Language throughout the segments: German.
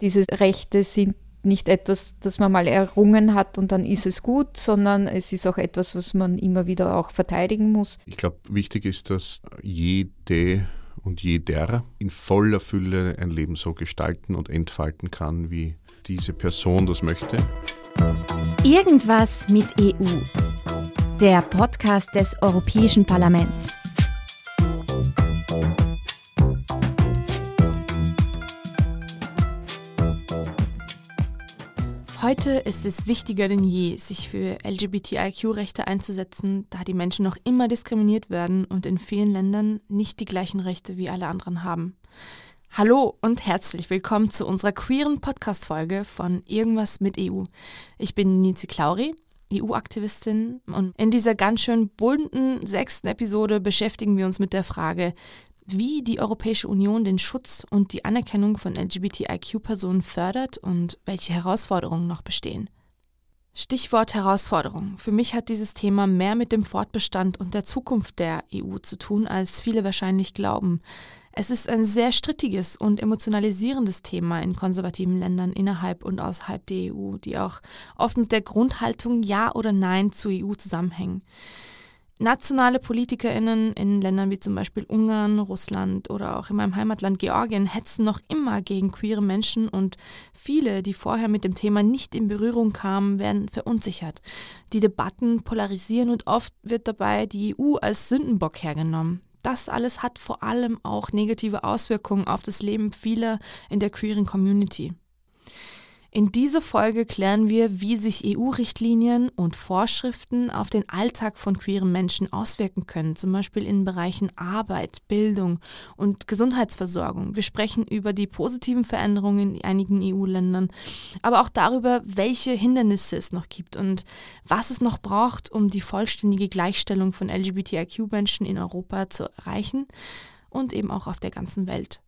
Diese Rechte sind nicht etwas, das man mal errungen hat und dann ist es gut, sondern es ist auch etwas, was man immer wieder auch verteidigen muss. Ich glaube, wichtig ist, dass jede und jeder in voller Fülle ein Leben so gestalten und entfalten kann, wie diese Person das möchte. Irgendwas mit EU. Der Podcast des Europäischen Parlaments. Heute ist es wichtiger denn je, sich für LGBTIQ-Rechte einzusetzen, da die Menschen noch immer diskriminiert werden und in vielen Ländern nicht die gleichen Rechte wie alle anderen haben. Hallo und herzlich willkommen zu unserer queeren Podcast-Folge von Irgendwas mit EU. Ich bin Nizi Klauri, EU-Aktivistin und in dieser ganz schön bunten sechsten Episode beschäftigen wir uns mit der Frage, wie die Europäische Union den Schutz und die Anerkennung von LGBTIQ-Personen fördert und welche Herausforderungen noch bestehen. Stichwort Herausforderung. Für mich hat dieses Thema mehr mit dem Fortbestand und der Zukunft der EU zu tun, als viele wahrscheinlich glauben. Es ist ein sehr strittiges und emotionalisierendes Thema in konservativen Ländern innerhalb und außerhalb der EU, die auch oft mit der Grundhaltung Ja oder Nein zur EU zusammenhängen. Nationale PolitikerInnen in Ländern wie zum Beispiel Ungarn, Russland oder auch in meinem Heimatland Georgien hetzen noch immer gegen queere Menschen und viele, die vorher mit dem Thema nicht in Berührung kamen, werden verunsichert. Die Debatten polarisieren und oft wird dabei die EU als Sündenbock hergenommen. Das alles hat vor allem auch negative Auswirkungen auf das Leben vieler in der queeren Community. In dieser Folge klären wir, wie sich EU-Richtlinien und Vorschriften auf den Alltag von queeren Menschen auswirken können, zum Beispiel in Bereichen Arbeit, Bildung und Gesundheitsversorgung. Wir sprechen über die positiven Veränderungen in einigen EU-Ländern, aber auch darüber, welche Hindernisse es noch gibt und was es noch braucht, um die vollständige Gleichstellung von LGBTIQ-Menschen in Europa zu erreichen und eben auch auf der ganzen Welt.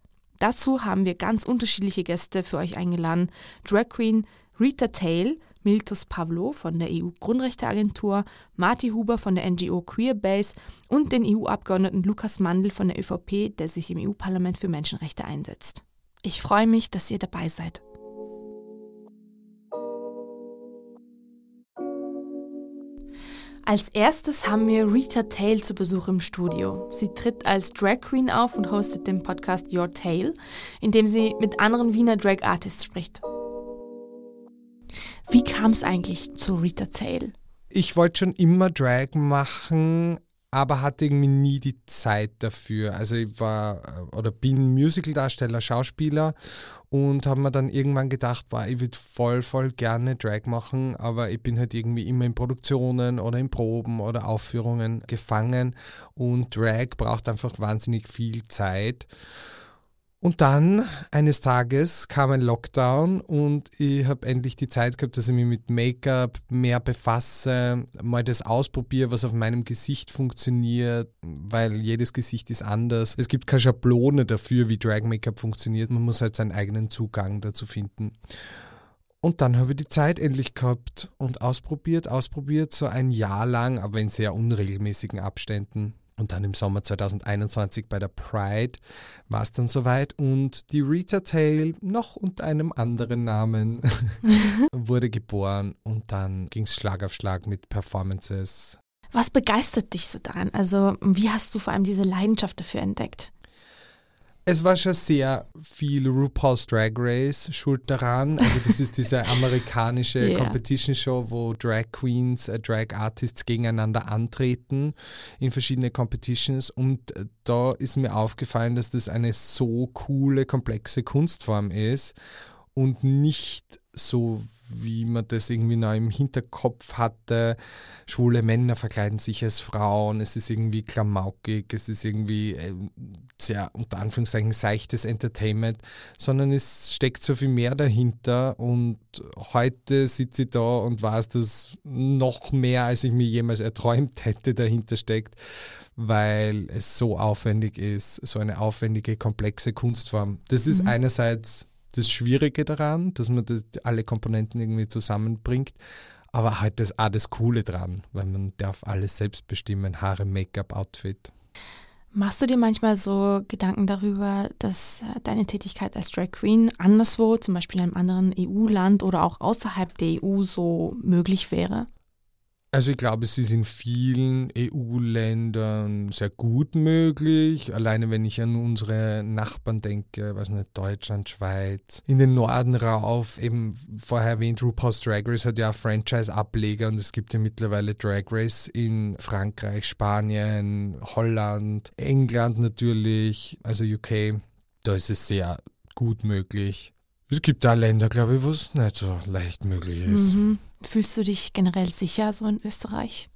Dazu haben wir ganz unterschiedliche Gäste für euch eingeladen. Drag Queen Rita Tail, Miltus Pavlo von der EU-Grundrechteagentur, Marty Huber von der NGO Queerbase und den EU-Abgeordneten Lukas Mandl von der ÖVP, der sich im EU-Parlament für Menschenrechte einsetzt. Ich freue mich, dass ihr dabei seid. Als erstes haben wir Rita Tail zu Besuch im Studio. Sie tritt als Drag Queen auf und hostet den Podcast Your Tale, in dem sie mit anderen Wiener Drag Artists spricht. Wie kam es eigentlich zu Rita Tail? Ich wollte schon immer Drag machen, aber hatte irgendwie nie die Zeit dafür. Also ich war äh, oder bin Musicaldarsteller, Schauspieler und habe mir dann irgendwann gedacht, boah, ich würde voll, voll gerne Drag machen, aber ich bin halt irgendwie immer in Produktionen oder in Proben oder Aufführungen gefangen und Drag braucht einfach wahnsinnig viel Zeit. Und dann eines Tages kam ein Lockdown und ich habe endlich die Zeit gehabt, dass ich mich mit Make-up mehr befasse, mal das ausprobiere, was auf meinem Gesicht funktioniert, weil jedes Gesicht ist anders. Es gibt keine Schablone dafür, wie Drag-Make-up funktioniert. Man muss halt seinen eigenen Zugang dazu finden. Und dann habe ich die Zeit endlich gehabt und ausprobiert, ausprobiert, so ein Jahr lang, aber in sehr unregelmäßigen Abständen. Und dann im Sommer 2021 bei der Pride war es dann soweit und die Rita Tail, noch unter einem anderen Namen, wurde geboren und dann ging es Schlag auf Schlag mit Performances. Was begeistert dich so daran? Also, wie hast du vor allem diese Leidenschaft dafür entdeckt? Es war schon sehr viel RuPaul's Drag Race schuld daran. Also das ist diese amerikanische yeah. Competition Show, wo Drag Queens, äh, Drag Artists gegeneinander antreten in verschiedene Competitions. Und äh, da ist mir aufgefallen, dass das eine so coole, komplexe Kunstform ist und nicht so wie man das irgendwie noch im Hinterkopf hatte. Schwule Männer verkleiden sich als Frauen, es ist irgendwie klamaukig, es ist irgendwie äh, sehr unter Anführungszeichen seichtes Entertainment, sondern es steckt so viel mehr dahinter und heute sitze ich da und weiß, dass noch mehr, als ich mir jemals erträumt hätte, dahinter steckt, weil es so aufwendig ist, so eine aufwendige, komplexe Kunstform. Das ist mhm. einerseits das Schwierige daran, dass man das, alle Komponenten irgendwie zusammenbringt. Aber halt das auch das Coole dran, weil man darf alles selbst bestimmen, Haare, Make-up, Outfit. Machst du dir manchmal so Gedanken darüber, dass äh, deine Tätigkeit als Drag Queen anderswo, zum Beispiel in einem anderen EU-Land oder auch außerhalb der EU, so möglich wäre? Also ich glaube, es ist in vielen EU-Ländern sehr gut möglich. Alleine wenn ich an unsere Nachbarn denke, was nicht, Deutschland, Schweiz, in den Norden rauf, eben vorher erwähnt, RuPaul's Drag Race hat ja Franchise-Ableger und es gibt ja mittlerweile Drag Race in Frankreich, Spanien, Holland, England natürlich, also UK. Da ist es sehr gut möglich. Es gibt da Länder, glaube ich, wo es nicht so leicht möglich ist. Mhm. Fühlst du dich generell sicher so in Österreich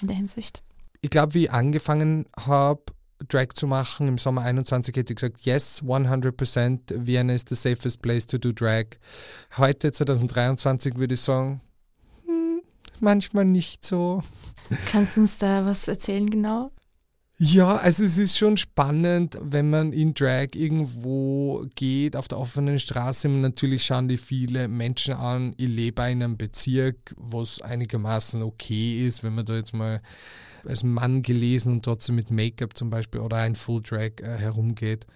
in der Hinsicht? Ich glaube, wie ich angefangen habe, Drag zu machen, im Sommer 21 hätte ich gesagt, yes, 100%, Vienna is the safest place to do Drag. Heute, 2023, würde ich sagen, hm, manchmal nicht so. Kannst du uns da was erzählen genau? Ja, also es ist schon spannend, wenn man in Drag irgendwo geht, auf der offenen Straße. Natürlich schauen die viele Menschen an. Ich lebe in einem Bezirk, wo es einigermaßen okay ist, wenn man da jetzt mal als Mann gelesen und trotzdem mit Make-up zum Beispiel oder ein Full Drag äh, herumgeht.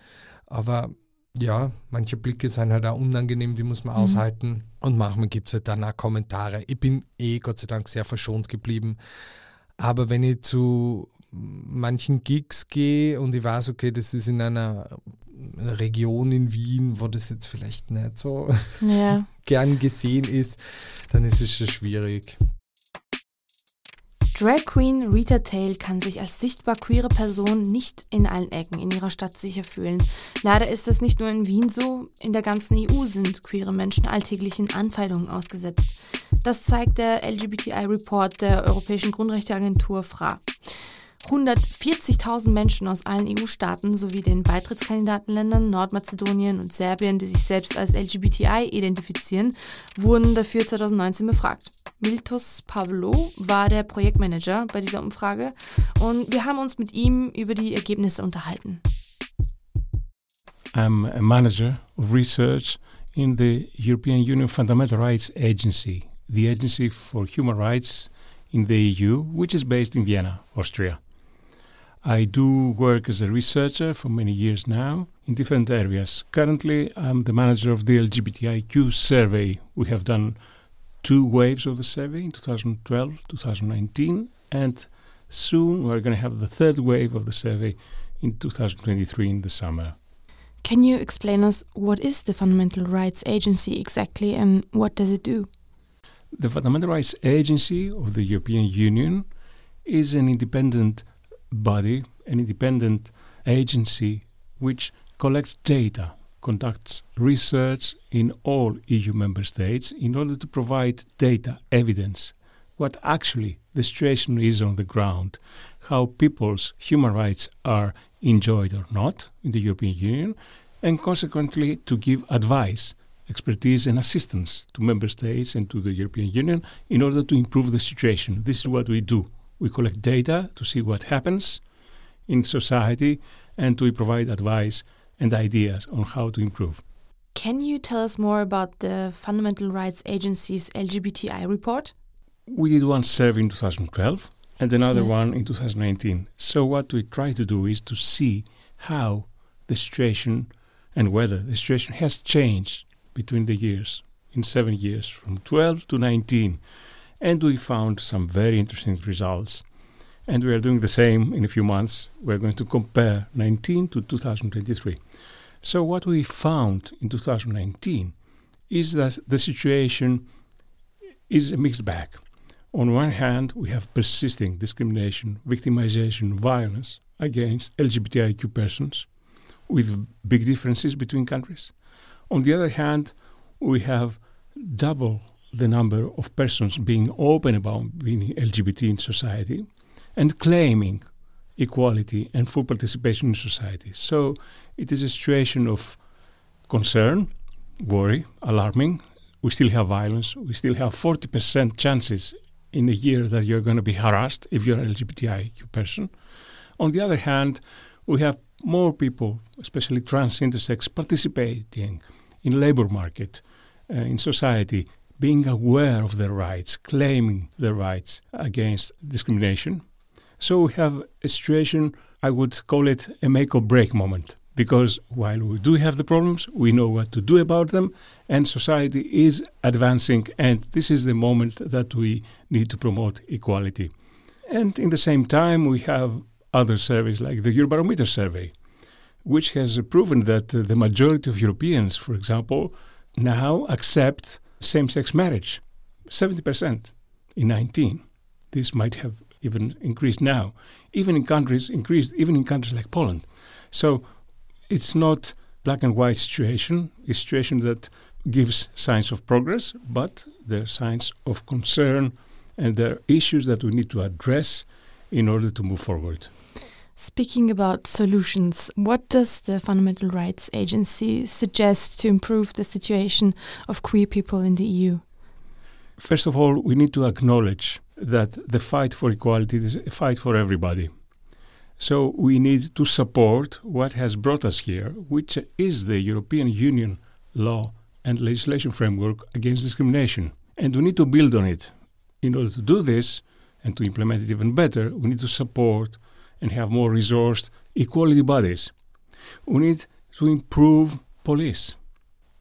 Aber ja, manche Blicke sind halt auch unangenehm, die muss man mhm. aushalten. Und manchmal gibt es halt dann auch Kommentare. Ich bin eh Gott sei Dank sehr verschont geblieben. Aber wenn ich zu manchen Gigs gehe und ich weiß, okay, das ist in einer Region in Wien, wo das jetzt vielleicht nicht so ja. gern gesehen ist, dann ist es schon schwierig. Drag Queen Rita Tail kann sich als sichtbar queere Person nicht in allen Ecken in ihrer Stadt sicher fühlen. Leider ist das nicht nur in Wien so, in der ganzen EU sind queere Menschen alltäglichen Anfeindungen ausgesetzt. Das zeigt der LGBTI-Report der Europäischen Grundrechteagentur FRA. 140.000 Menschen aus allen EU-Staaten sowie den Beitrittskandidatenländern Nordmazedonien und Serbien, die sich selbst als LGBTI identifizieren, wurden dafür 2019 befragt. Miltos Pavlo war der Projektmanager bei dieser Umfrage und wir haben uns mit ihm über die Ergebnisse unterhalten. I'm a manager of research in the European Union Fundamental Rights Agency, the Agency for Human Rights in the EU, which is based in Vienna, Austria. I do work as a researcher for many years now in different areas. Currently, I'm the manager of the LGBTIQ survey. We have done two waves of the survey in 2012, 2019, and soon we're going to have the third wave of the survey in 2023 in the summer. Can you explain us what is the Fundamental Rights Agency exactly and what does it do? The Fundamental Rights Agency of the European Union is an independent body, an independent agency which collects data, conducts research in all EU member states in order to provide data, evidence, what actually the situation is on the ground, how people's human rights are enjoyed or not in the European Union, and consequently to give advice, expertise, and assistance to member states and to the European Union in order to improve the situation. This is what we do we collect data to see what happens in society and we provide advice and ideas on how to improve. Can you tell us more about the Fundamental Rights Agency's LGBTI report? We did one survey in 2012 and another yeah. one in 2019. So, what we try to do is to see how the situation and whether the situation has changed between the years, in seven years, from 12 to 19 and we found some very interesting results. And we are doing the same in a few months. We're going to compare 19 to 2023. So, what we found in 2019 is that the situation is a mixed bag. On one hand, we have persisting discrimination, victimization, violence against LGBTIQ persons with big differences between countries. On the other hand, we have double the number of persons being open about being LGBT in society and claiming equality and full participation in society. So it is a situation of concern, worry, alarming. We still have violence. We still have 40% chances in a year that you're going to be harassed if you're an LGBTIQ person. On the other hand, we have more people, especially trans intersex, participating in labor market, uh, in society, being aware of their rights, claiming their rights against discrimination. So we have a situation I would call it a make or break moment because while we do have the problems, we know what to do about them, and society is advancing, and this is the moment that we need to promote equality. And in the same time, we have other surveys like the Eurobarometer survey, which has proven that the majority of Europeans, for example, now accept same sex marriage 70% in 19. This might have even increased now, even in countries increased, even in countries like Poland. So it's not black and white situation, a situation that gives signs of progress, but there are signs of concern and there are issues that we need to address in order to move forward. Speaking about solutions, what does the Fundamental Rights Agency suggest to improve the situation of queer people in the EU? First of all, we need to acknowledge that the fight for equality is a fight for everybody. So we need to support what has brought us here, which is the European Union law and legislation framework against discrimination. And we need to build on it. In order to do this and to implement it even better, we need to support and have more resourced equality bodies. We need to improve police.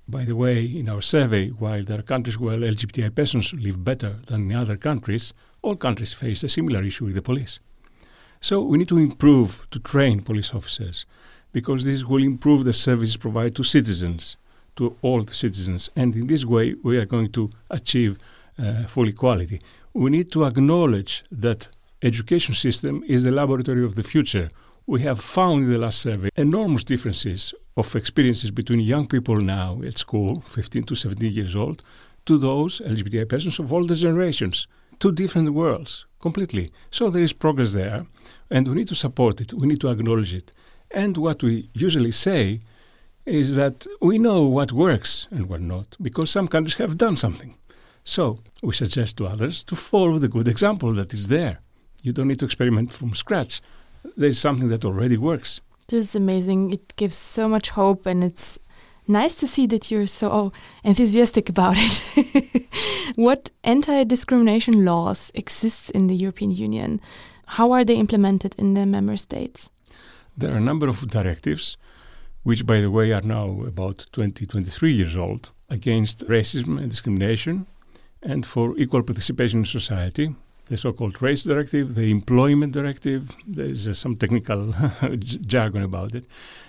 By the way, in our survey, while there are countries where LGBTI persons live better than in other countries, all countries face a similar issue with the police. So we need to improve, to train police officers, because this will improve the services provided to citizens, to all the citizens. And in this way, we are going to achieve uh, full equality. We need to acknowledge that education system is the laboratory of the future. We have found in the last survey enormous differences of experiences between young people now at school, 15 to 17 years old, to those LGBTI persons of all the generations. Two different worlds, completely. So there is progress there, and we need to support it. We need to acknowledge it. And what we usually say is that we know what works and what not, because some countries have done something. So we suggest to others to follow the good example that is there. You don't need to experiment from scratch. There's something that already works. This is amazing. It gives so much hope, and it's nice to see that you're so enthusiastic about it. what anti-discrimination laws exist in the European Union? How are they implemented in the member states? There are a number of directives, which, by the way, are now about 20, 23 years old, against racism and discrimination and for equal participation in society. The so called Race Directive, the Employment Directive, there's uh, some technical jargon about it.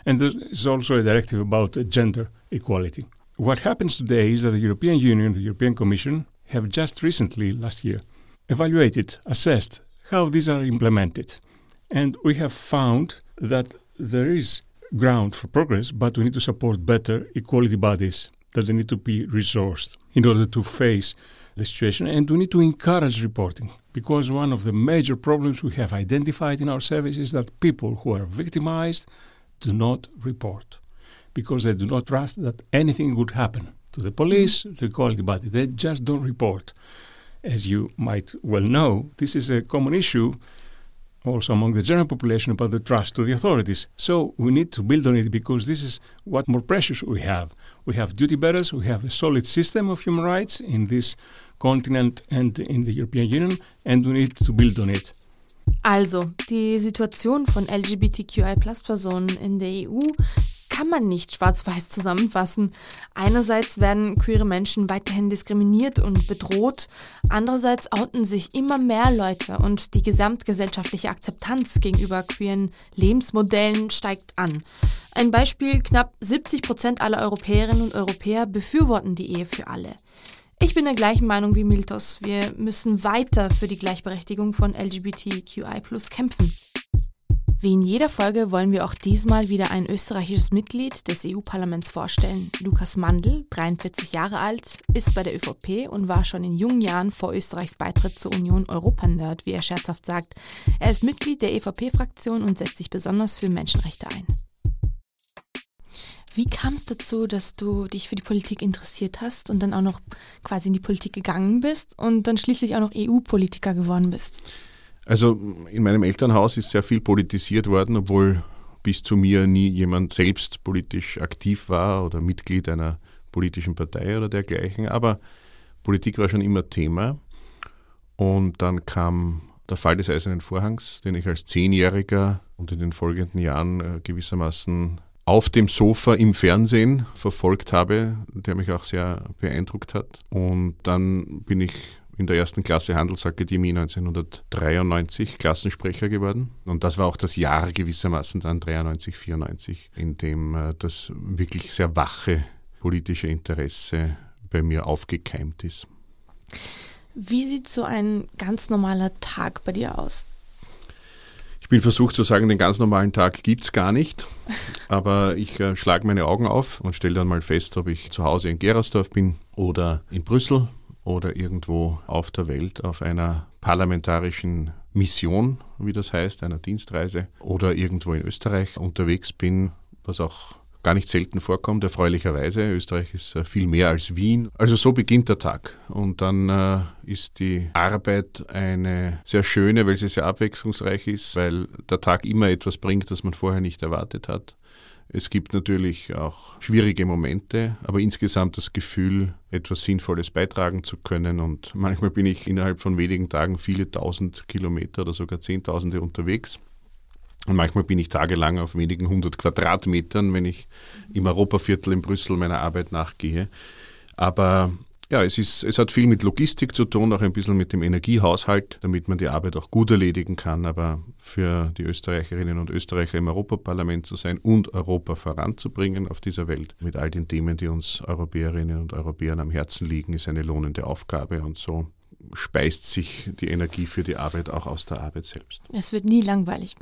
And there's also a directive about uh, gender equality. What happens today is that the European Union, the European Commission, have just recently, last year, evaluated, assessed how these are implemented. And we have found that there is ground for progress, but we need to support better equality bodies, that they need to be resourced in order to face the situation. And we need to encourage reporting because one of the major problems we have identified in our service is that people who are victimized do not report because they do not trust that anything would happen to the police, to the equality body. They just don't report. As you might well know, this is a common issue also among the general population about the trust to the authorities. So we need to build on it because this is what more precious we have. We have duty bearers, we have a solid system of human rights in this continent and in the European Union, and we need to build on it. Also, die Situation von LGBTQI-Personen in der EU kann man nicht schwarz-weiß zusammenfassen. Einerseits werden queere Menschen weiterhin diskriminiert und bedroht, andererseits outen sich immer mehr Leute und die gesamtgesellschaftliche Akzeptanz gegenüber queeren Lebensmodellen steigt an. Ein Beispiel, knapp 70 Prozent aller Europäerinnen und Europäer befürworten die Ehe für alle. Ich bin der gleichen Meinung wie Miltos. Wir müssen weiter für die Gleichberechtigung von LGBTQI kämpfen. Wie in jeder Folge wollen wir auch diesmal wieder ein österreichisches Mitglied des EU-Parlaments vorstellen. Lukas Mandl, 43 Jahre alt, ist bei der ÖVP und war schon in jungen Jahren vor Österreichs Beitritt zur Union Europa-Nerd, wie er scherzhaft sagt. Er ist Mitglied der EVP-Fraktion und setzt sich besonders für Menschenrechte ein. Wie kam es dazu, dass du dich für die Politik interessiert hast und dann auch noch quasi in die Politik gegangen bist und dann schließlich auch noch EU-Politiker geworden bist? Also in meinem Elternhaus ist sehr viel politisiert worden, obwohl bis zu mir nie jemand selbst politisch aktiv war oder Mitglied einer politischen Partei oder dergleichen. Aber Politik war schon immer Thema. Und dann kam der Fall des Eisernen Vorhangs, den ich als Zehnjähriger und in den folgenden Jahren äh, gewissermaßen auf dem Sofa im Fernsehen verfolgt habe, der mich auch sehr beeindruckt hat. Und dann bin ich in der ersten Klasse Handelsakademie 1993 Klassensprecher geworden. Und das war auch das Jahr gewissermaßen dann 93, 94, in dem äh, das wirklich sehr wache politische Interesse bei mir aufgekeimt ist. Wie sieht so ein ganz normaler Tag bei dir aus? Ich bin versucht zu sagen, den ganz normalen Tag gibt es gar nicht. Aber ich äh, schlage meine Augen auf und stelle dann mal fest, ob ich zu Hause in Gerersdorf bin oder in Brüssel oder irgendwo auf der Welt auf einer parlamentarischen Mission, wie das heißt, einer Dienstreise oder irgendwo in Österreich unterwegs bin, was auch gar nicht selten vorkommt, erfreulicherweise. Österreich ist äh, viel mehr als Wien. Also so beginnt der Tag. Und dann äh, ist die Arbeit eine sehr schöne, weil sie sehr abwechslungsreich ist, weil der Tag immer etwas bringt, das man vorher nicht erwartet hat. Es gibt natürlich auch schwierige Momente, aber insgesamt das Gefühl, etwas Sinnvolles beitragen zu können. Und manchmal bin ich innerhalb von wenigen Tagen viele tausend Kilometer oder sogar Zehntausende unterwegs. Und manchmal bin ich tagelang auf wenigen hundert Quadratmetern, wenn ich im Europaviertel in Brüssel meiner Arbeit nachgehe. Aber ja, es, ist, es hat viel mit Logistik zu tun, auch ein bisschen mit dem Energiehaushalt, damit man die Arbeit auch gut erledigen kann. Aber für die Österreicherinnen und Österreicher im Europaparlament zu sein und Europa voranzubringen auf dieser Welt mit all den Themen, die uns Europäerinnen und Europäern am Herzen liegen, ist eine lohnende Aufgabe. Und so speist sich die Energie für die Arbeit auch aus der Arbeit selbst. Es wird nie langweilig.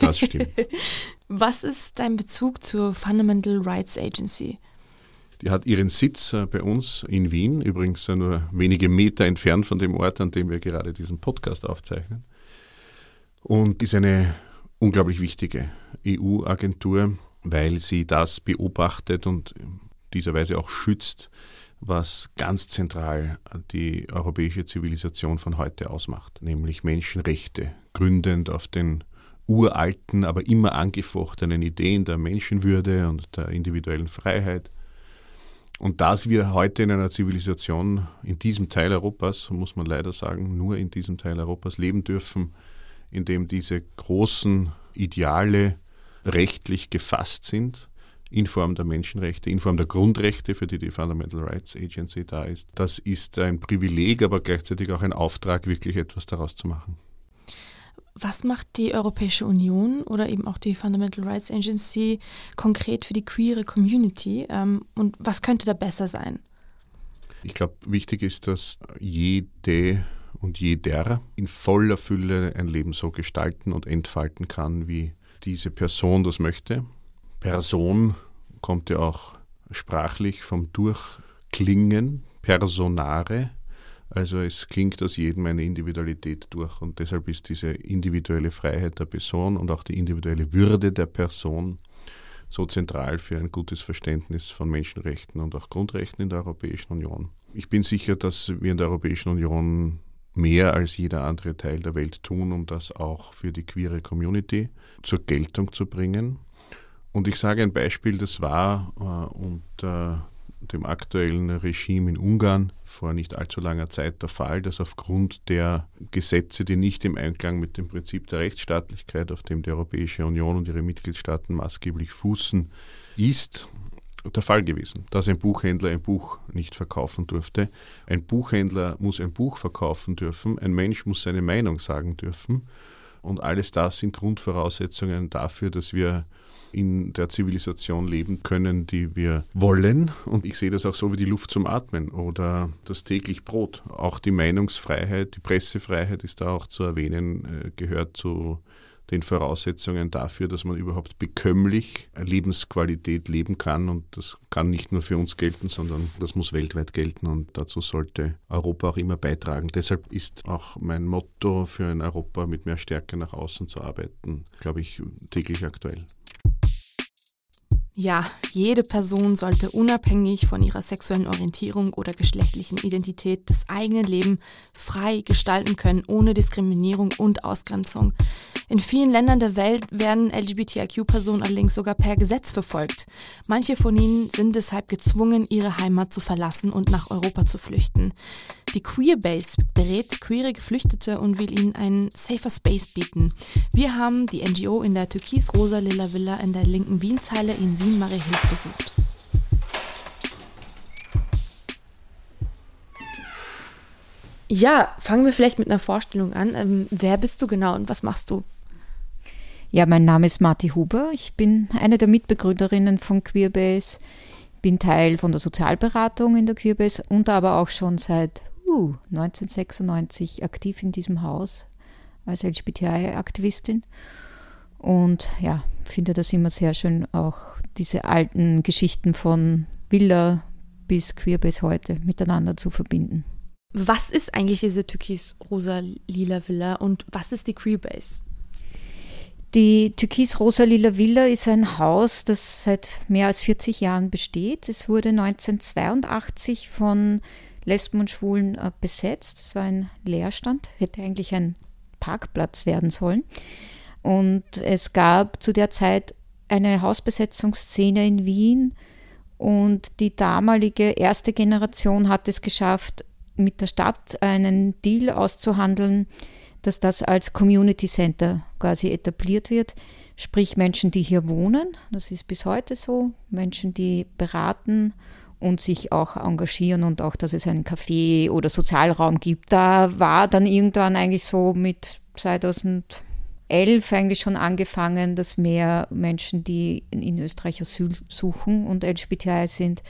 Das stimmt. Was ist dein Bezug zur Fundamental Rights Agency? Die hat ihren Sitz äh, bei uns in Wien, übrigens äh, nur wenige Meter entfernt von dem Ort, an dem wir gerade diesen Podcast aufzeichnen. Und ist eine unglaublich wichtige EU-Agentur, weil sie das beobachtet und in dieser Weise auch schützt, was ganz zentral die europäische Zivilisation von heute ausmacht, nämlich Menschenrechte, gründend auf den uralten, aber immer angefochtenen Ideen der Menschenwürde und der individuellen Freiheit. Und dass wir heute in einer Zivilisation in diesem Teil Europas, muss man leider sagen, nur in diesem Teil Europas leben dürfen, in dem diese großen Ideale rechtlich gefasst sind, in Form der Menschenrechte, in Form der Grundrechte, für die die Fundamental Rights Agency da ist. Das ist ein Privileg, aber gleichzeitig auch ein Auftrag, wirklich etwas daraus zu machen. Was macht die Europäische Union oder eben auch die Fundamental Rights Agency konkret für die queere Community ähm, und was könnte da besser sein? Ich glaube, wichtig ist, dass jede und jeder in voller Fülle ein Leben so gestalten und entfalten kann, wie diese Person das möchte. Person kommt ja auch sprachlich vom Durchklingen, Personare. Also es klingt aus jedem eine Individualität durch und deshalb ist diese individuelle Freiheit der Person und auch die individuelle Würde der Person so zentral für ein gutes Verständnis von Menschenrechten und auch Grundrechten in der Europäischen Union. Ich bin sicher, dass wir in der Europäischen Union mehr als jeder andere Teil der Welt tun, um das auch für die queere Community zur Geltung zu bringen. Und ich sage ein Beispiel, das war äh, unter dem aktuellen Regime in Ungarn vor nicht allzu langer Zeit der Fall, dass aufgrund der Gesetze, die nicht im Einklang mit dem Prinzip der Rechtsstaatlichkeit, auf dem die Europäische Union und ihre Mitgliedstaaten maßgeblich fußen, ist, der Fall gewesen, dass ein Buchhändler ein Buch nicht verkaufen durfte. Ein Buchhändler muss ein Buch verkaufen dürfen, ein Mensch muss seine Meinung sagen dürfen. Und alles das sind Grundvoraussetzungen dafür, dass wir in der Zivilisation leben können, die wir wollen. Und ich sehe das auch so wie die Luft zum Atmen oder das täglich Brot. Auch die Meinungsfreiheit, die Pressefreiheit ist da auch zu erwähnen, äh, gehört zu den Voraussetzungen dafür, dass man überhaupt bekömmlich Lebensqualität leben kann. Und das kann nicht nur für uns gelten, sondern das muss weltweit gelten. Und dazu sollte Europa auch immer beitragen. Deshalb ist auch mein Motto für ein Europa mit mehr Stärke nach außen zu arbeiten, glaube ich, täglich aktuell. Ja, jede Person sollte unabhängig von ihrer sexuellen Orientierung oder geschlechtlichen Identität das eigene Leben frei gestalten können, ohne Diskriminierung und Ausgrenzung. In vielen Ländern der Welt werden LGBTIQ-Personen allerdings sogar per Gesetz verfolgt. Manche von ihnen sind deshalb gezwungen, ihre Heimat zu verlassen und nach Europa zu flüchten. Die Queerbase berät queere Geflüchtete und will ihnen einen safer Space bieten. Wir haben die NGO in der türkis-rosa-lila Villa in der linken Wienzeile in Wien-Mariehilf besucht. Ja, fangen wir vielleicht mit einer Vorstellung an. Ähm, wer bist du genau und was machst du? Ja, mein Name ist Marti Huber. Ich bin eine der Mitbegründerinnen von Queerbase, bin Teil von der Sozialberatung in der Queerbase und aber auch schon seit uh, 1996 aktiv in diesem Haus als LGBTI-Aktivistin. Und ja, finde das immer sehr schön, auch diese alten Geschichten von Villa bis Queerbase heute miteinander zu verbinden. Was ist eigentlich diese türkis-rosa-lila Villa und was ist die Queerbase? Die türkis-rosa-lila Villa ist ein Haus, das seit mehr als 40 Jahren besteht. Es wurde 1982 von Lesben und Schwulen äh, besetzt. Es war ein Leerstand, hätte eigentlich ein Parkplatz werden sollen. Und es gab zu der Zeit eine Hausbesetzungsszene in Wien und die damalige erste Generation hat es geschafft, mit der Stadt einen Deal auszuhandeln, dass das als Community Center quasi etabliert wird. Sprich Menschen, die hier wohnen, das ist bis heute so, Menschen, die beraten und sich auch engagieren und auch, dass es einen Café oder Sozialraum gibt. Da war dann irgendwann eigentlich so mit 2011 eigentlich schon angefangen, dass mehr Menschen, die in Österreich Asyl suchen und LGBTI sind,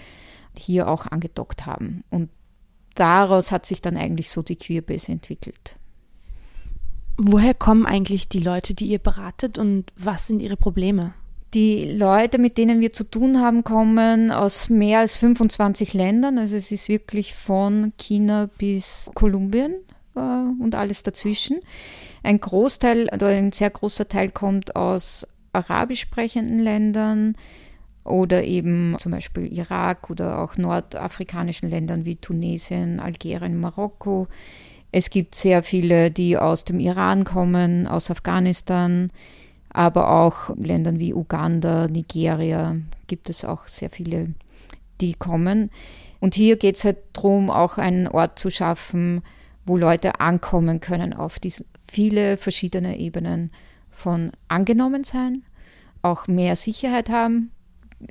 hier auch angedockt haben. Und daraus hat sich dann eigentlich so die Queerbase entwickelt. Woher kommen eigentlich die Leute, die ihr beratet und was sind ihre Probleme? Die Leute, mit denen wir zu tun haben, kommen aus mehr als 25 Ländern. Also es ist wirklich von China bis Kolumbien äh, und alles dazwischen. Ein Großteil oder ein sehr großer Teil kommt aus arabisch sprechenden Ländern, oder eben zum Beispiel Irak oder auch nordafrikanischen Ländern wie Tunesien, Algerien, Marokko. Es gibt sehr viele, die aus dem Iran kommen, aus Afghanistan, aber auch Ländern wie Uganda, Nigeria gibt es auch sehr viele, die kommen. Und hier geht es halt darum, auch einen Ort zu schaffen, wo Leute ankommen können auf diese viele verschiedene Ebenen von angenommen sein, auch mehr Sicherheit haben,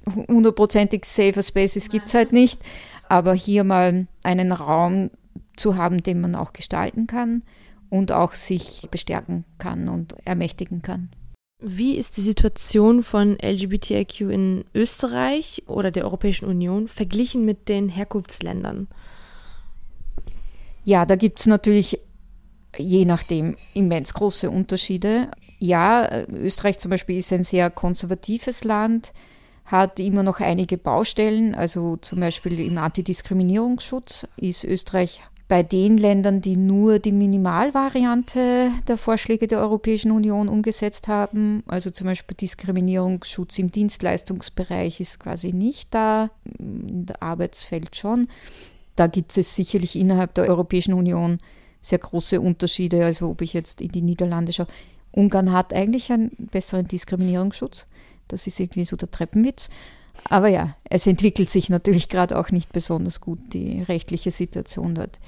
hundertprozentig safer Spaces gibt es halt nicht, aber hier mal einen Raum zu haben, den man auch gestalten kann und auch sich bestärken kann und ermächtigen kann. Wie ist die Situation von LGBTIQ in Österreich oder der Europäischen Union verglichen mit den Herkunftsländern? Ja, da gibt es natürlich je nachdem immens große Unterschiede. Ja, Österreich zum Beispiel ist ein sehr konservatives Land hat immer noch einige Baustellen. Also zum Beispiel im Antidiskriminierungsschutz ist Österreich bei den Ländern, die nur die Minimalvariante der Vorschläge der Europäischen Union umgesetzt haben, also zum Beispiel Diskriminierungsschutz im Dienstleistungsbereich ist quasi nicht da, der Arbeitsfeld schon. Da gibt es sicherlich innerhalb der Europäischen Union sehr große Unterschiede, also ob ich jetzt in die Niederlande schaue. Ungarn hat eigentlich einen besseren Diskriminierungsschutz. Das ist irgendwie so der Treppenwitz. Aber ja, es entwickelt sich natürlich gerade auch nicht besonders gut, die rechtliche Situation dort.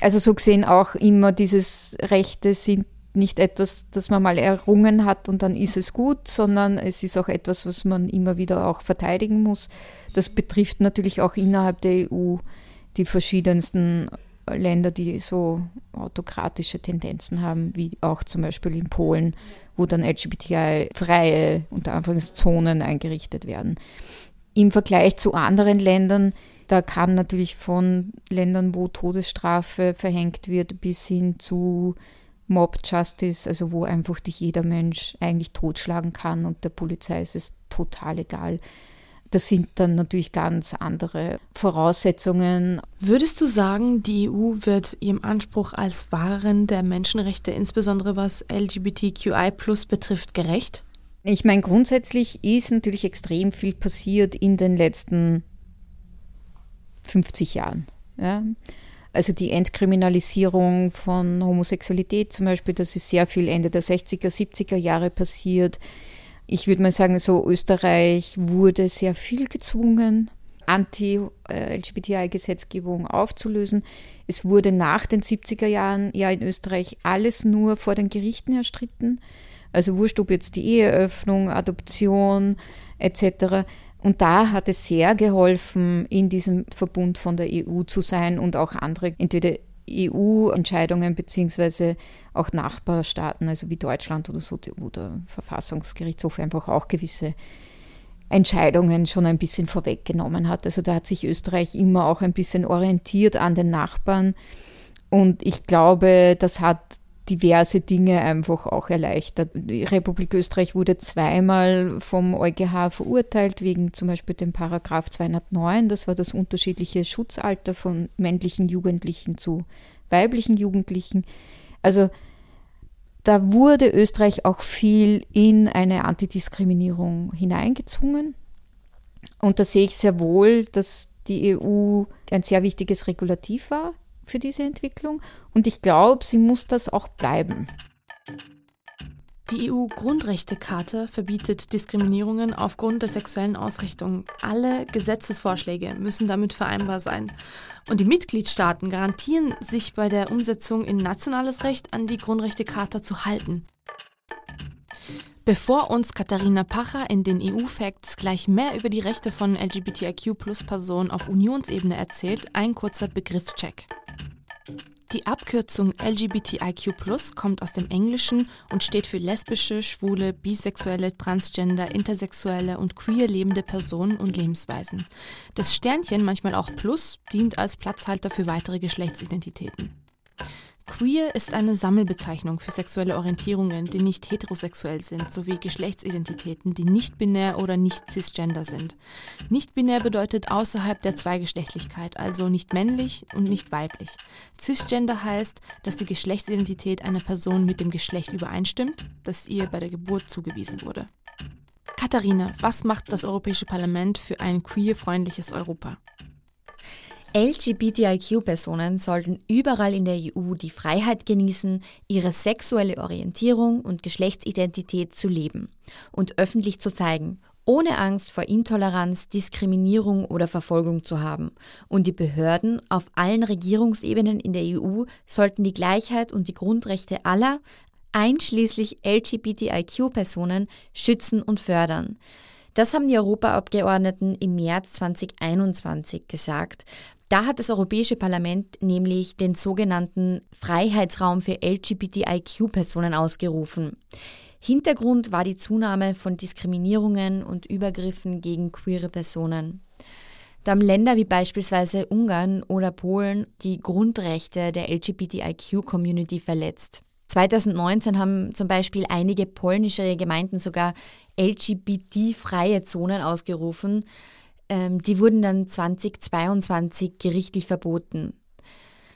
Also so gesehen auch immer dieses Rechte sind nicht etwas, das man mal errungen hat und dann ist es gut, sondern es ist auch etwas, was man immer wieder auch verteidigen muss. Das betrifft natürlich auch innerhalb der EU die verschiedensten Länder, die so autokratische Tendenzen haben, wie auch zum Beispiel in Polen, wo dann LGBTI-freie, unter Anführungszeichen, eingerichtet werden. Im Vergleich zu anderen Ländern, da kann natürlich von Ländern, wo Todesstrafe verhängt wird, bis hin zu Mob Justice, also wo einfach dich jeder Mensch eigentlich totschlagen kann und der Polizei ist es total egal. Das sind dann natürlich ganz andere Voraussetzungen. Würdest du sagen, die EU wird ihrem Anspruch als Wahrerin der Menschenrechte, insbesondere was LGBTQI betrifft, gerecht? Ich meine, grundsätzlich ist natürlich extrem viel passiert in den letzten 50 Jahren. Ja? Also die Entkriminalisierung von Homosexualität zum Beispiel, das ist sehr viel Ende der 60er, 70er Jahre passiert ich würde mal sagen, so Österreich wurde sehr viel gezwungen. Anti-LGBTI-Gesetzgebung aufzulösen. Es wurde nach den 70er Jahren ja in Österreich alles nur vor den Gerichten erstritten. Also wurscht, ob jetzt die Eheöffnung, Adoption etc. Und da hat es sehr geholfen, in diesem Verbund von der EU zu sein und auch andere, entweder EU-Entscheidungen beziehungsweise auch Nachbarstaaten, also wie Deutschland oder so, wo der Verfassungsgerichtshof einfach auch gewisse Entscheidungen schon ein bisschen vorweggenommen hat. Also da hat sich Österreich immer auch ein bisschen orientiert an den Nachbarn. Und ich glaube, das hat diverse Dinge einfach auch erleichtert. Die Republik Österreich wurde zweimal vom EuGH verurteilt wegen zum Beispiel dem Paragraph 209. Das war das unterschiedliche Schutzalter von männlichen Jugendlichen zu weiblichen Jugendlichen. Also da wurde Österreich auch viel in eine Antidiskriminierung hineingezwungen. Und da sehe ich sehr wohl, dass die EU ein sehr wichtiges Regulativ war für diese Entwicklung. Und ich glaube, sie muss das auch bleiben. Die EU-Grundrechtecharta verbietet Diskriminierungen aufgrund der sexuellen Ausrichtung. Alle Gesetzesvorschläge müssen damit vereinbar sein. Und die Mitgliedstaaten garantieren sich bei der Umsetzung in nationales Recht an die Grundrechtecharta zu halten. Bevor uns Katharina Pacher in den EU-Facts gleich mehr über die Rechte von LGBTIQ-Plus-Personen auf Unionsebene erzählt, ein kurzer Begriffscheck. Die Abkürzung LGBTIQ kommt aus dem Englischen und steht für lesbische, schwule, bisexuelle, transgender, intersexuelle und queer lebende Personen und Lebensweisen. Das Sternchen, manchmal auch Plus, dient als Platzhalter für weitere Geschlechtsidentitäten. Queer ist eine Sammelbezeichnung für sexuelle Orientierungen, die nicht heterosexuell sind, sowie Geschlechtsidentitäten, die nicht binär oder nicht cisgender sind. Nicht binär bedeutet außerhalb der Zweigeschlechtlichkeit, also nicht männlich und nicht weiblich. Cisgender heißt, dass die Geschlechtsidentität einer Person mit dem Geschlecht übereinstimmt, das ihr bei der Geburt zugewiesen wurde. Katharina, was macht das Europäische Parlament für ein queerfreundliches Europa? LGBTIQ-Personen sollten überall in der EU die Freiheit genießen, ihre sexuelle Orientierung und Geschlechtsidentität zu leben und öffentlich zu zeigen, ohne Angst vor Intoleranz, Diskriminierung oder Verfolgung zu haben. Und die Behörden auf allen Regierungsebenen in der EU sollten die Gleichheit und die Grundrechte aller, einschließlich LGBTIQ-Personen, schützen und fördern. Das haben die Europaabgeordneten im März 2021 gesagt. Da hat das Europäische Parlament nämlich den sogenannten Freiheitsraum für LGBTIQ-Personen ausgerufen. Hintergrund war die Zunahme von Diskriminierungen und Übergriffen gegen queere Personen. Da haben Länder wie beispielsweise Ungarn oder Polen die Grundrechte der LGBTIQ-Community verletzt. 2019 haben zum Beispiel einige polnische Gemeinden sogar LGBT-freie Zonen ausgerufen, ähm, die wurden dann 2022 gerichtlich verboten.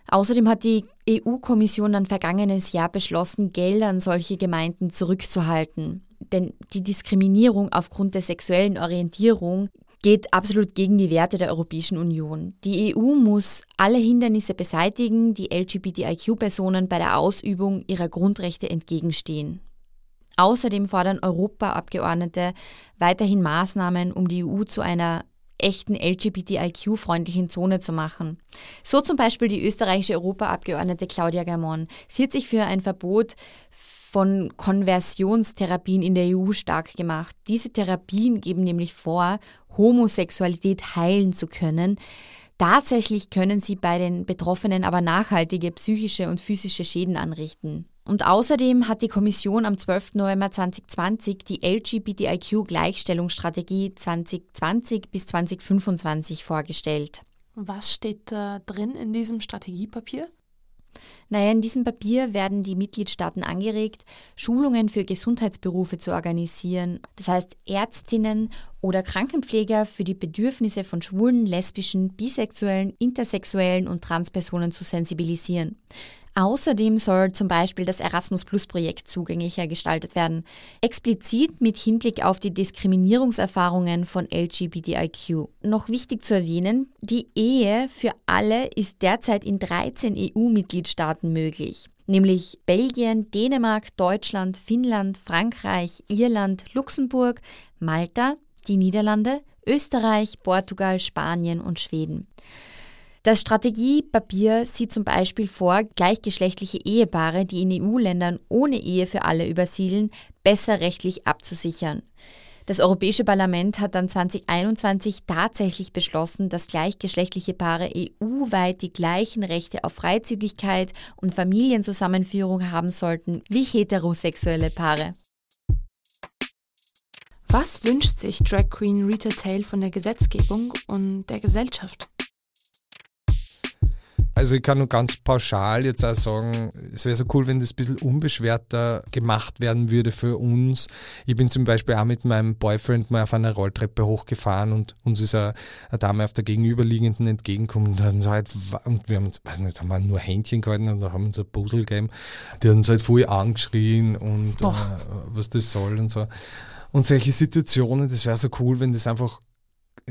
Außerdem hat die EU-Kommission dann vergangenes Jahr beschlossen, Gelder an solche Gemeinden zurückzuhalten. Denn die Diskriminierung aufgrund der sexuellen Orientierung geht absolut gegen die Werte der Europäischen Union. Die EU muss alle Hindernisse beseitigen, die LGBTIQ-Personen bei der Ausübung ihrer Grundrechte entgegenstehen. Außerdem fordern Europaabgeordnete weiterhin Maßnahmen, um die EU zu einer echten LGBTIQ-freundlichen Zone zu machen. So zum Beispiel die österreichische Europaabgeordnete Claudia Gamon. Sie hat sich für ein Verbot von Konversionstherapien in der EU stark gemacht. Diese Therapien geben nämlich vor, Homosexualität heilen zu können. Tatsächlich können sie bei den Betroffenen aber nachhaltige psychische und physische Schäden anrichten. Und außerdem hat die Kommission am 12. November 2020 die LGBTIQ-Gleichstellungsstrategie 2020 bis 2025 vorgestellt. Was steht da drin in diesem Strategiepapier? Naja, in diesem Papier werden die Mitgliedstaaten angeregt, Schulungen für Gesundheitsberufe zu organisieren. Das heißt, Ärztinnen oder Krankenpfleger für die Bedürfnisse von schwulen, lesbischen, bisexuellen, intersexuellen und Transpersonen zu sensibilisieren. Außerdem soll zum Beispiel das Erasmus Plus Projekt zugänglicher gestaltet werden, explizit mit Hinblick auf die Diskriminierungserfahrungen von LGBTIQ. Noch wichtig zu erwähnen, die Ehe für alle ist derzeit in 13 EU-Mitgliedstaaten möglich nämlich Belgien, Dänemark, Deutschland, Finnland, Frankreich, Irland, Luxemburg, Malta, die Niederlande, Österreich, Portugal, Spanien und Schweden. Das Strategiepapier sieht zum Beispiel vor, gleichgeschlechtliche Ehepaare, die in EU-Ländern ohne Ehe für alle übersiedeln, besser rechtlich abzusichern. Das Europäische Parlament hat dann 2021 tatsächlich beschlossen, dass gleichgeschlechtliche Paare EU-weit die gleichen Rechte auf Freizügigkeit und Familienzusammenführung haben sollten wie heterosexuelle Paare. Was wünscht sich Drag Queen Rita Tail von der Gesetzgebung und der Gesellschaft? Also ich kann nur ganz pauschal jetzt auch sagen, es wäre so cool, wenn das ein bisschen unbeschwerter gemacht werden würde für uns. Ich bin zum Beispiel auch mit meinem Boyfriend mal auf einer Rolltreppe hochgefahren und uns ist eine, eine Dame auf der gegenüberliegenden entgegengekommen und, dann so halt, und wir haben uns, weiß nicht, haben wir nur Händchen gehalten und haben uns ein Puzzle gegeben. Die haben uns halt voll angeschrien und äh, was das soll und so. Und solche Situationen, das wäre so cool, wenn das einfach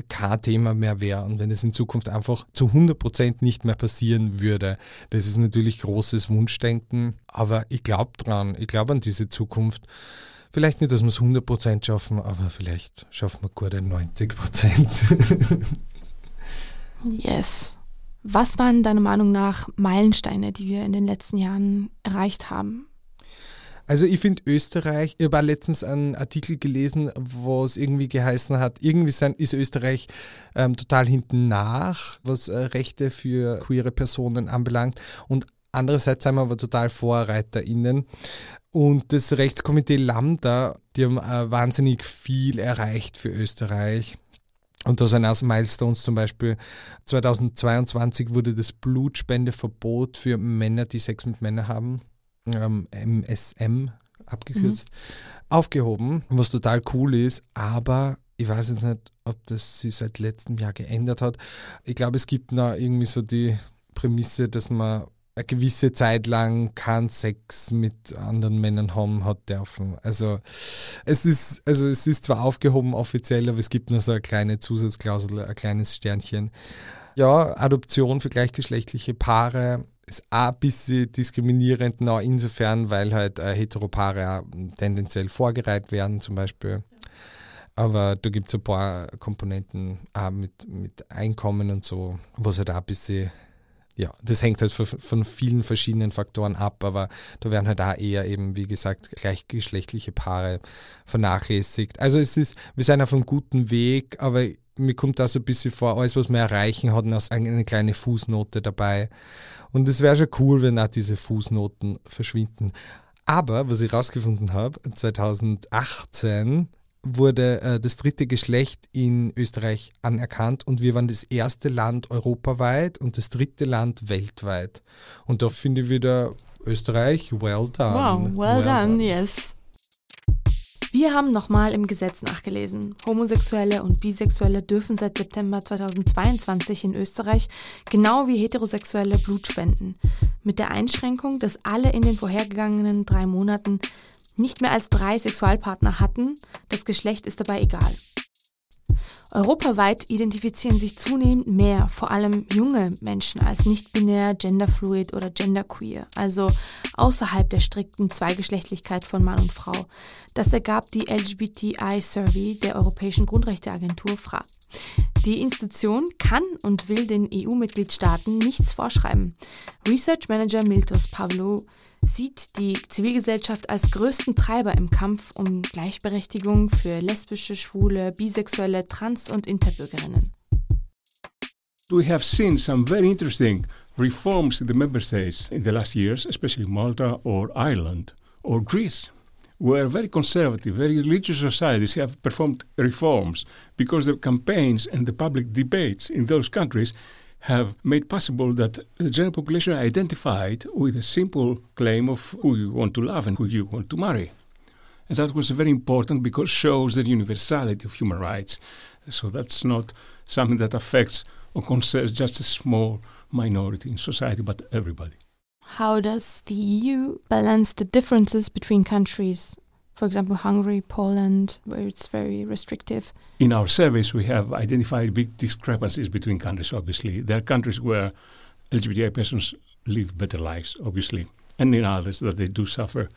kein Thema mehr wäre und wenn es in Zukunft einfach zu 100 Prozent nicht mehr passieren würde. Das ist natürlich großes Wunschdenken, aber ich glaube dran, ich glaube an diese Zukunft. Vielleicht nicht, dass wir es 100 Prozent schaffen, aber vielleicht schaffen wir gute 90 Prozent. yes. Was waren deiner Meinung nach Meilensteine, die wir in den letzten Jahren erreicht haben? Also ich finde Österreich, ich habe letztens einen Artikel gelesen, wo es irgendwie geheißen hat, irgendwie sein, ist Österreich ähm, total hinten nach, was äh, Rechte für queere Personen anbelangt. Und andererseits sind wir aber total VorreiterInnen. Und das Rechtskomitee Lambda, die haben äh, wahnsinnig viel erreicht für Österreich. Und da sind auch Milestones zum Beispiel 2022 wurde das Blutspendeverbot für Männer, die Sex mit Männern haben ähm, MSM abgekürzt, mhm. aufgehoben, was total cool ist, aber ich weiß jetzt nicht, ob das sich seit letztem Jahr geändert hat. Ich glaube, es gibt noch irgendwie so die Prämisse, dass man eine gewisse Zeit lang keinen Sex mit anderen Männern haben hat dürfen. Also es ist, also es ist zwar aufgehoben offiziell, aber es gibt nur so eine kleine Zusatzklausel, ein kleines Sternchen. Ja, Adoption für gleichgeschlechtliche Paare ist auch ein bisschen diskriminierend, noch insofern, weil halt äh, Heteropaare tendenziell vorgereiht werden, zum Beispiel. Aber da gibt es ein paar Komponenten auch mit, mit Einkommen und so, was halt auch ein bisschen, ja, das hängt halt von, von vielen verschiedenen Faktoren ab, aber da werden halt auch eher eben, wie gesagt, gleichgeschlechtliche Paare vernachlässigt. Also es ist, wir sind auf einem guten Weg, aber mir kommt da so ein bisschen vor, alles, was wir erreichen, hat eine kleine Fußnote dabei. Und es wäre schon cool, wenn auch diese Fußnoten verschwinden. Aber, was ich herausgefunden habe, 2018 wurde äh, das dritte Geschlecht in Österreich anerkannt und wir waren das erste Land europaweit und das dritte Land weltweit. Und da finde ich wieder Österreich, well done. Wow, well, well done, done, yes. Wir haben nochmal im Gesetz nachgelesen. Homosexuelle und Bisexuelle dürfen seit September 2022 in Österreich genau wie Heterosexuelle Blut spenden. Mit der Einschränkung, dass alle in den vorhergegangenen drei Monaten nicht mehr als drei Sexualpartner hatten. Das Geschlecht ist dabei egal. Europaweit identifizieren sich zunehmend mehr, vor allem junge Menschen, als nicht-binär, genderfluid oder genderqueer, also außerhalb der strikten Zweigeschlechtlichkeit von Mann und Frau. Das ergab die LGBTI-Survey der Europäischen Grundrechteagentur FRA. Die Institution kann und will den EU-Mitgliedstaaten nichts vorschreiben. Research Manager Miltos Pavlou sieht die Zivilgesellschaft als größten Treiber im Kampf um Gleichberechtigung für lesbische, schwule, bisexuelle, trans- und interbürgerinnen. We have seen some very interesting reforms in the member states in the last years, especially Malta or Ireland or Greece. where very conservative, very religious societies have performed reforms because the campaigns and the public debates in those countries have made possible that the general population identified with a simple claim of who you want to love and who you want to marry. And that was very important because shows the universality of human rights. So that's not something that affects or concerns just a small minority in society, but everybody. How does the EU balance the differences between countries for example, Hungary, Poland, where it's very restrictive. In our surveys, we have identified big discrepancies between countries, obviously. There are countries where LGBTI persons live better lives, obviously, and in others that they do suffer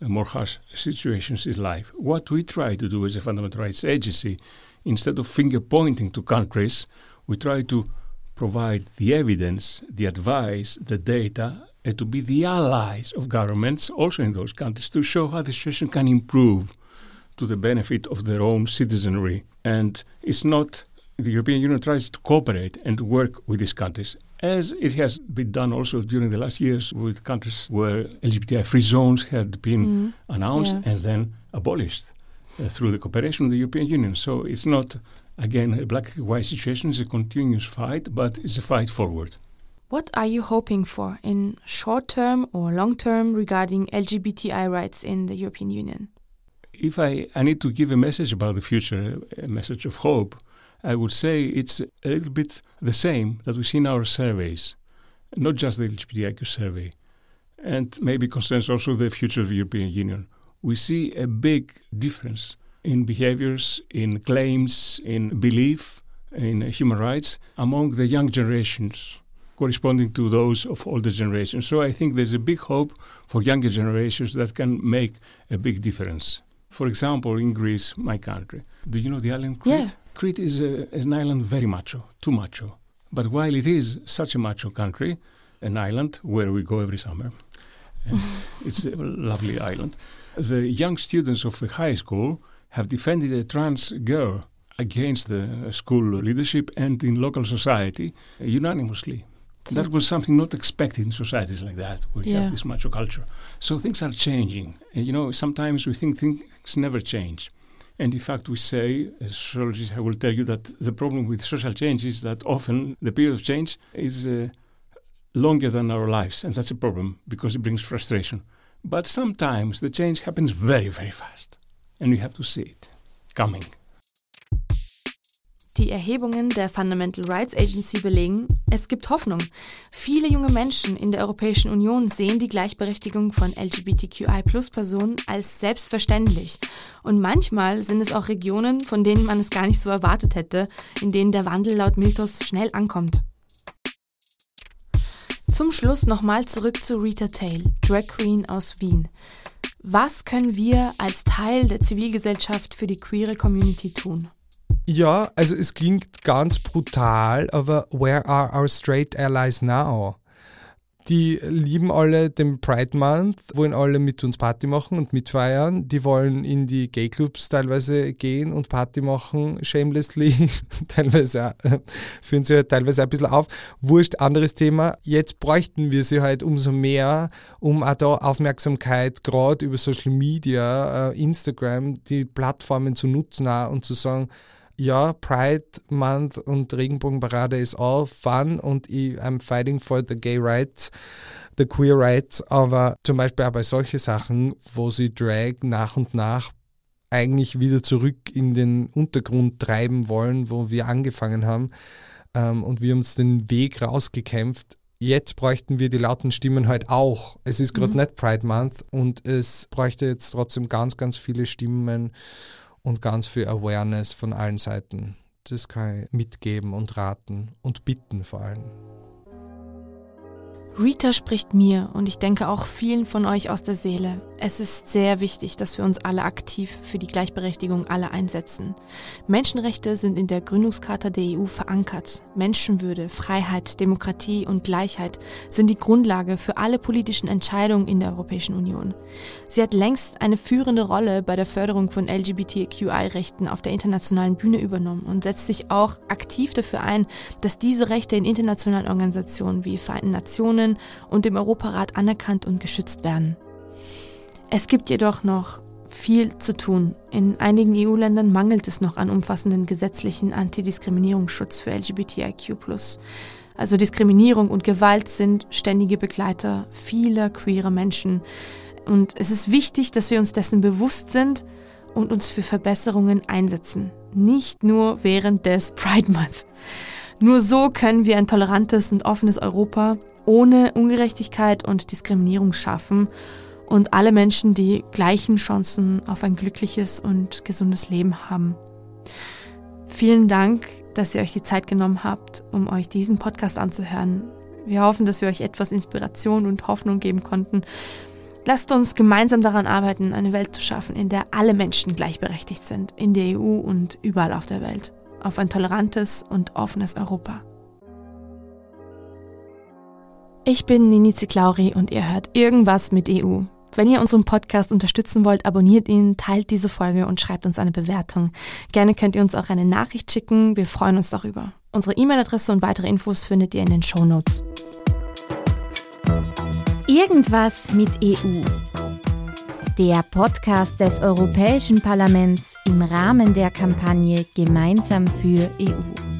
more harsh situations in life. What we try to do as a fundamental rights agency instead of finger pointing to countries, we try to provide the evidence, the advice, the data, and to be the allies of governments also in those countries to show how the situation can improve to the benefit of their own citizenry. And it's not the European Union tries to cooperate and to work with these countries, as it has been done also during the last years with countries where LGBTI free zones had been mm. announced yes. and then abolished uh, through the cooperation of the European Union. So it's not, again, a black and white situation, it's a continuous fight, but it's a fight forward. What are you hoping for in short term or long term regarding LGBTI rights in the European Union? If I, I need to give a message about the future, a message of hope, I would say it's a little bit the same that we see in our surveys, not just the LGBTIQ survey, and maybe concerns also the future of the European Union. We see a big difference in behaviors, in claims, in belief in human rights among the young generations corresponding to those of older generations. So I think there's a big hope for younger generations that can make a big difference. For example, in Greece, my country, do you know the island Crete? Yeah. Crete is a, an island very macho, too macho. But while it is such a macho country, an island where we go every summer, eh, it's a lovely island, the young students of the high school have defended a trans girl against the school leadership and in local society unanimously. That was something not expected in societies like that, where you Yeah. have this macho culture. So things are changing. And, you know, sometimes we think things never change. And in fact, we say, as sociologists, I will tell you that the problem with social change is that often the period of change is uh, longer than our lives. And that's a problem because it brings frustration. But sometimes the change happens very, very fast. And we have to see it coming. Die Erhebungen der Fundamental Rights Agency belegen, es gibt Hoffnung. Viele junge Menschen in der Europäischen Union sehen die Gleichberechtigung von LGBTQI-Plus-Personen als selbstverständlich. Und manchmal sind es auch Regionen, von denen man es gar nicht so erwartet hätte, in denen der Wandel laut Miltos schnell ankommt. Zum Schluss nochmal zurück zu Rita Tail, Drag Queen aus Wien. Was können wir als Teil der Zivilgesellschaft für die queere Community tun? Ja, also es klingt ganz brutal, aber where are our straight allies now? Die lieben alle den Pride Month, wollen alle mit uns Party machen und mitfeiern. Die wollen in die Gay Clubs teilweise gehen und Party machen, shamelessly. teilweise äh, führen sie halt teilweise ein bisschen auf. Wurscht, anderes Thema. Jetzt bräuchten wir sie halt umso mehr, um auch da Aufmerksamkeit, gerade über Social Media, äh, Instagram, die Plattformen zu nutzen und zu sagen, ja, Pride Month und Regenbogenparade ist all fun und ich, I'm fighting for the gay rights, the queer rights, aber zum Beispiel auch bei solchen Sachen, wo sie Drag nach und nach eigentlich wieder zurück in den Untergrund treiben wollen, wo wir angefangen haben ähm, und wir uns den Weg rausgekämpft. Jetzt bräuchten wir die lauten Stimmen halt auch. Es ist gerade Mhm. nicht Pride Month und es bräuchte jetzt trotzdem ganz, ganz viele Stimmen und ganz viel Awareness von allen Seiten. Das kann ich mitgeben und raten und bitten vor allem. Rita spricht mir und ich denke auch vielen von euch aus der Seele. Es ist sehr wichtig, dass wir uns alle aktiv für die Gleichberechtigung aller einsetzen. Menschenrechte sind in der Gründungscharta der EU verankert. Menschenwürde, Freiheit, Demokratie und Gleichheit sind die Grundlage für alle politischen Entscheidungen in der Europäischen Union. Sie hat längst eine führende Rolle bei der Förderung von LGBTQI-Rechten auf der internationalen Bühne übernommen und setzt sich auch aktiv dafür ein, dass diese Rechte in internationalen Organisationen wie Vereinten Nationen und dem Europarat anerkannt und geschützt werden. Es gibt jedoch noch viel zu tun. In einigen EU-Ländern mangelt es noch an umfassenden gesetzlichen Antidiskriminierungsschutz für LGBTIQ+. Also Diskriminierung und Gewalt sind ständige Begleiter vieler queerer Menschen. Und es ist wichtig, dass wir uns dessen bewusst sind und uns für Verbesserungen einsetzen. Nicht nur während des Pride Month. Nur so können wir ein tolerantes und offenes Europa ohne Ungerechtigkeit und Diskriminierung schaffen und alle Menschen die gleichen Chancen auf ein glückliches und gesundes Leben haben. Vielen Dank, dass ihr euch die Zeit genommen habt, um euch diesen Podcast anzuhören. Wir hoffen, dass wir euch etwas Inspiration und Hoffnung geben konnten. Lasst uns gemeinsam daran arbeiten, eine Welt zu schaffen, in der alle Menschen gleichberechtigt sind, in der EU und überall auf der Welt, auf ein tolerantes und offenes Europa. Ich bin Nini Ziklauri und ihr hört irgendwas mit EU. Wenn ihr unseren Podcast unterstützen wollt, abonniert ihn, teilt diese Folge und schreibt uns eine Bewertung. Gerne könnt ihr uns auch eine Nachricht schicken, wir freuen uns darüber. Unsere E-Mail-Adresse und weitere Infos findet ihr in den Show Notes. Irgendwas mit EU. Der Podcast des Europäischen Parlaments im Rahmen der Kampagne Gemeinsam für EU.